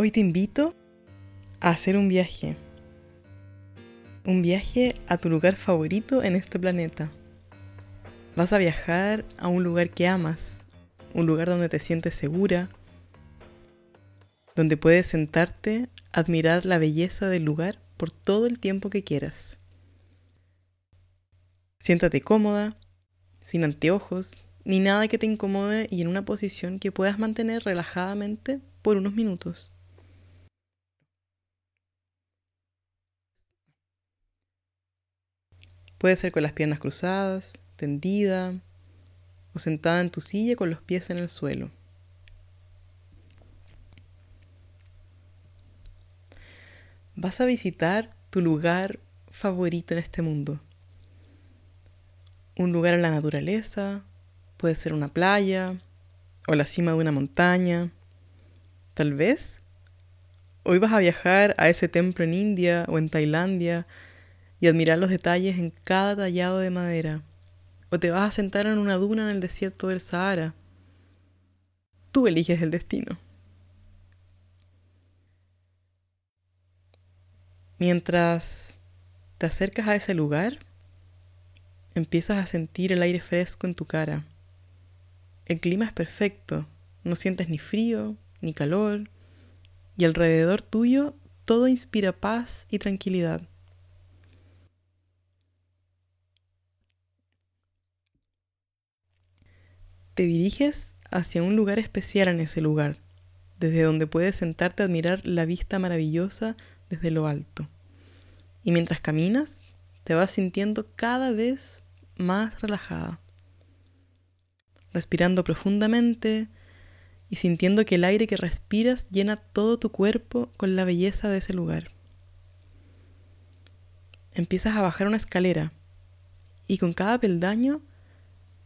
Hoy te invito a hacer un viaje. Un viaje a tu lugar favorito en este planeta. Vas a viajar a un lugar que amas, un lugar donde te sientes segura, donde puedes sentarte, admirar la belleza del lugar por todo el tiempo que quieras. Siéntate cómoda, sin anteojos, ni nada que te incomode y en una posición que puedas mantener relajadamente por unos minutos. Puede ser con las piernas cruzadas, tendida o sentada en tu silla con los pies en el suelo. Vas a visitar tu lugar favorito en este mundo. Un lugar en la naturaleza, puede ser una playa o la cima de una montaña. Tal vez hoy vas a viajar a ese templo en India o en Tailandia y admirar los detalles en cada tallado de madera. O te vas a sentar en una duna en el desierto del Sahara. Tú eliges el destino. Mientras te acercas a ese lugar, empiezas a sentir el aire fresco en tu cara. El clima es perfecto, no sientes ni frío ni calor, y alrededor tuyo todo inspira paz y tranquilidad. Te diriges hacia un lugar especial en ese lugar, desde donde puedes sentarte a admirar la vista maravillosa desde lo alto. Y mientras caminas, te vas sintiendo cada vez más relajada, respirando profundamente y sintiendo que el aire que respiras llena todo tu cuerpo con la belleza de ese lugar. Empiezas a bajar una escalera y con cada peldaño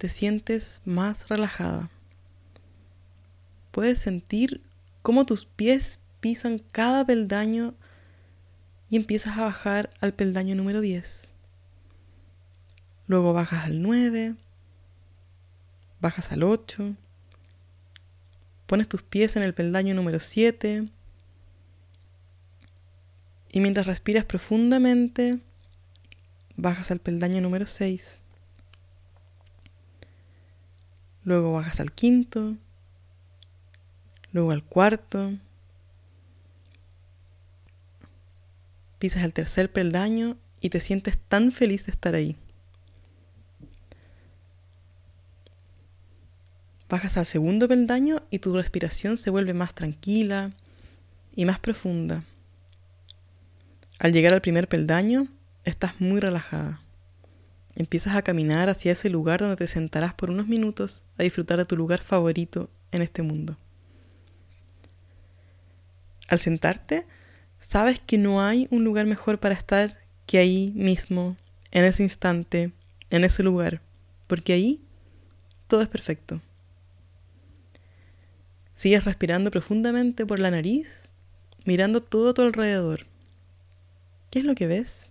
te sientes más relajada. Puedes sentir cómo tus pies pisan cada peldaño y empiezas a bajar al peldaño número 10. Luego bajas al 9, bajas al 8, pones tus pies en el peldaño número 7 y mientras respiras profundamente, bajas al peldaño número 6. Luego bajas al quinto, luego al cuarto, pisas el tercer peldaño y te sientes tan feliz de estar ahí. Bajas al segundo peldaño y tu respiración se vuelve más tranquila y más profunda. Al llegar al primer peldaño, estás muy relajada. Empiezas a caminar hacia ese lugar donde te sentarás por unos minutos a disfrutar de tu lugar favorito en este mundo. Al sentarte, sabes que no hay un lugar mejor para estar que ahí mismo, en ese instante, en ese lugar, porque ahí todo es perfecto. Sigues respirando profundamente por la nariz, mirando todo a tu alrededor. ¿Qué es lo que ves?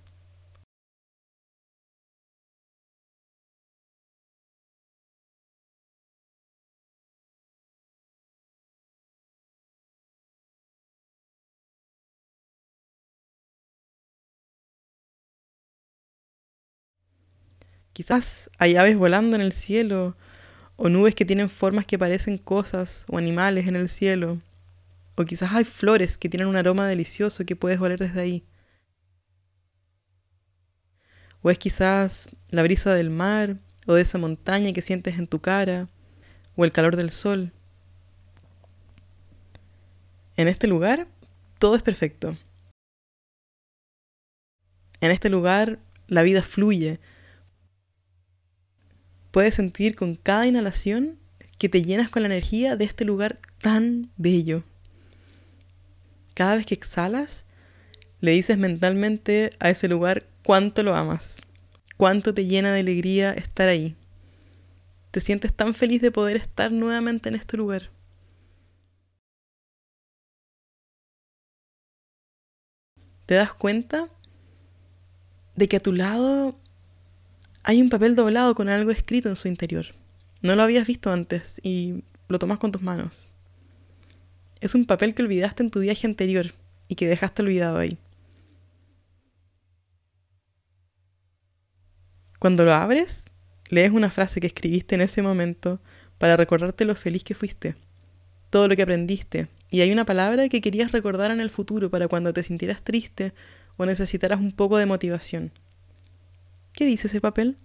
Quizás hay aves volando en el cielo, o nubes que tienen formas que parecen cosas o animales en el cielo, o quizás hay flores que tienen un aroma delicioso que puedes oler desde ahí. O es quizás la brisa del mar o de esa montaña que sientes en tu cara, o el calor del sol. En este lugar todo es perfecto. En este lugar la vida fluye, Puedes sentir con cada inhalación que te llenas con la energía de este lugar tan bello. Cada vez que exhalas, le dices mentalmente a ese lugar cuánto lo amas, cuánto te llena de alegría estar ahí. Te sientes tan feliz de poder estar nuevamente en este lugar. ¿Te das cuenta de que a tu lado hay un papel doblado con algo escrito en su interior. No lo habías visto antes y lo tomas con tus manos. Es un papel que olvidaste en tu viaje anterior y que dejaste olvidado ahí. Cuando lo abres, lees una frase que escribiste en ese momento para recordarte lo feliz que fuiste, todo lo que aprendiste, y hay una palabra que querías recordar en el futuro para cuando te sintieras triste o necesitaras un poco de motivación. ¿Qué dice ese papel?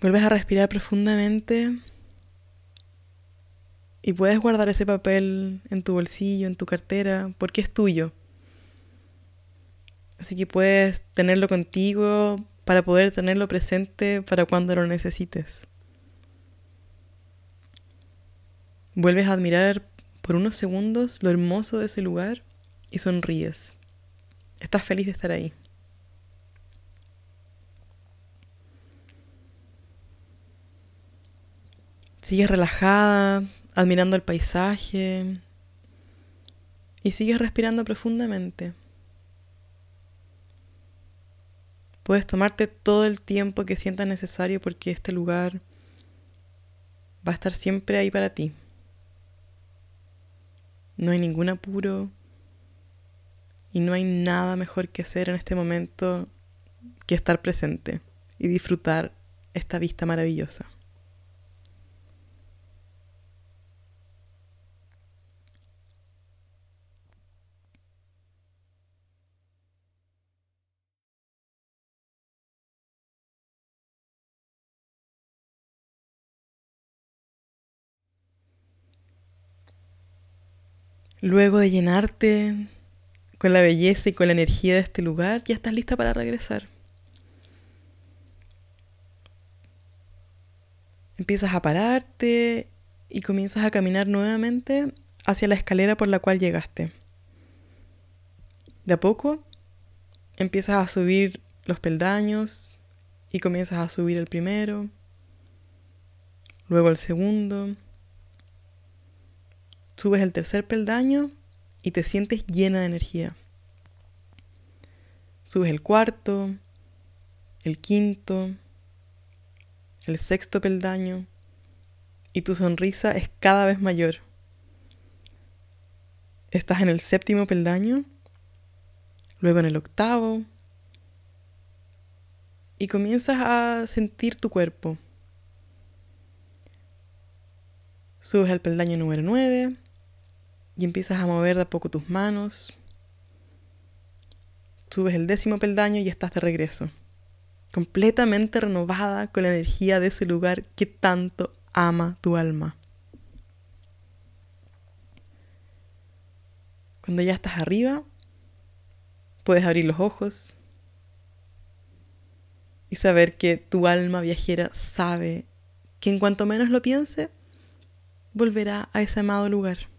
Vuelves a respirar profundamente y puedes guardar ese papel en tu bolsillo, en tu cartera, porque es tuyo. Así que puedes tenerlo contigo para poder tenerlo presente para cuando lo necesites. Vuelves a admirar por unos segundos lo hermoso de ese lugar y sonríes. Estás feliz de estar ahí. Sigues relajada, admirando el paisaje y sigues respirando profundamente. Puedes tomarte todo el tiempo que sientas necesario porque este lugar va a estar siempre ahí para ti. No hay ningún apuro y no hay nada mejor que hacer en este momento que estar presente y disfrutar esta vista maravillosa. Luego de llenarte con la belleza y con la energía de este lugar, ya estás lista para regresar. Empiezas a pararte y comienzas a caminar nuevamente hacia la escalera por la cual llegaste. De a poco empiezas a subir los peldaños y comienzas a subir el primero, luego el segundo, Subes el tercer peldaño y te sientes llena de energía. Subes el cuarto, el quinto, el sexto peldaño y tu sonrisa es cada vez mayor. Estás en el séptimo peldaño, luego en el octavo y comienzas a sentir tu cuerpo. Subes el peldaño número 9, y empiezas a mover de a poco tus manos. Subes el décimo peldaño y estás de regreso, completamente renovada con la energía de ese lugar que tanto ama tu alma. Cuando ya estás arriba, puedes abrir los ojos y saber que tu alma viajera sabe que en cuanto menos lo piense, volverá a ese amado lugar.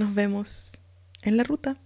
Nos vemos en la ruta.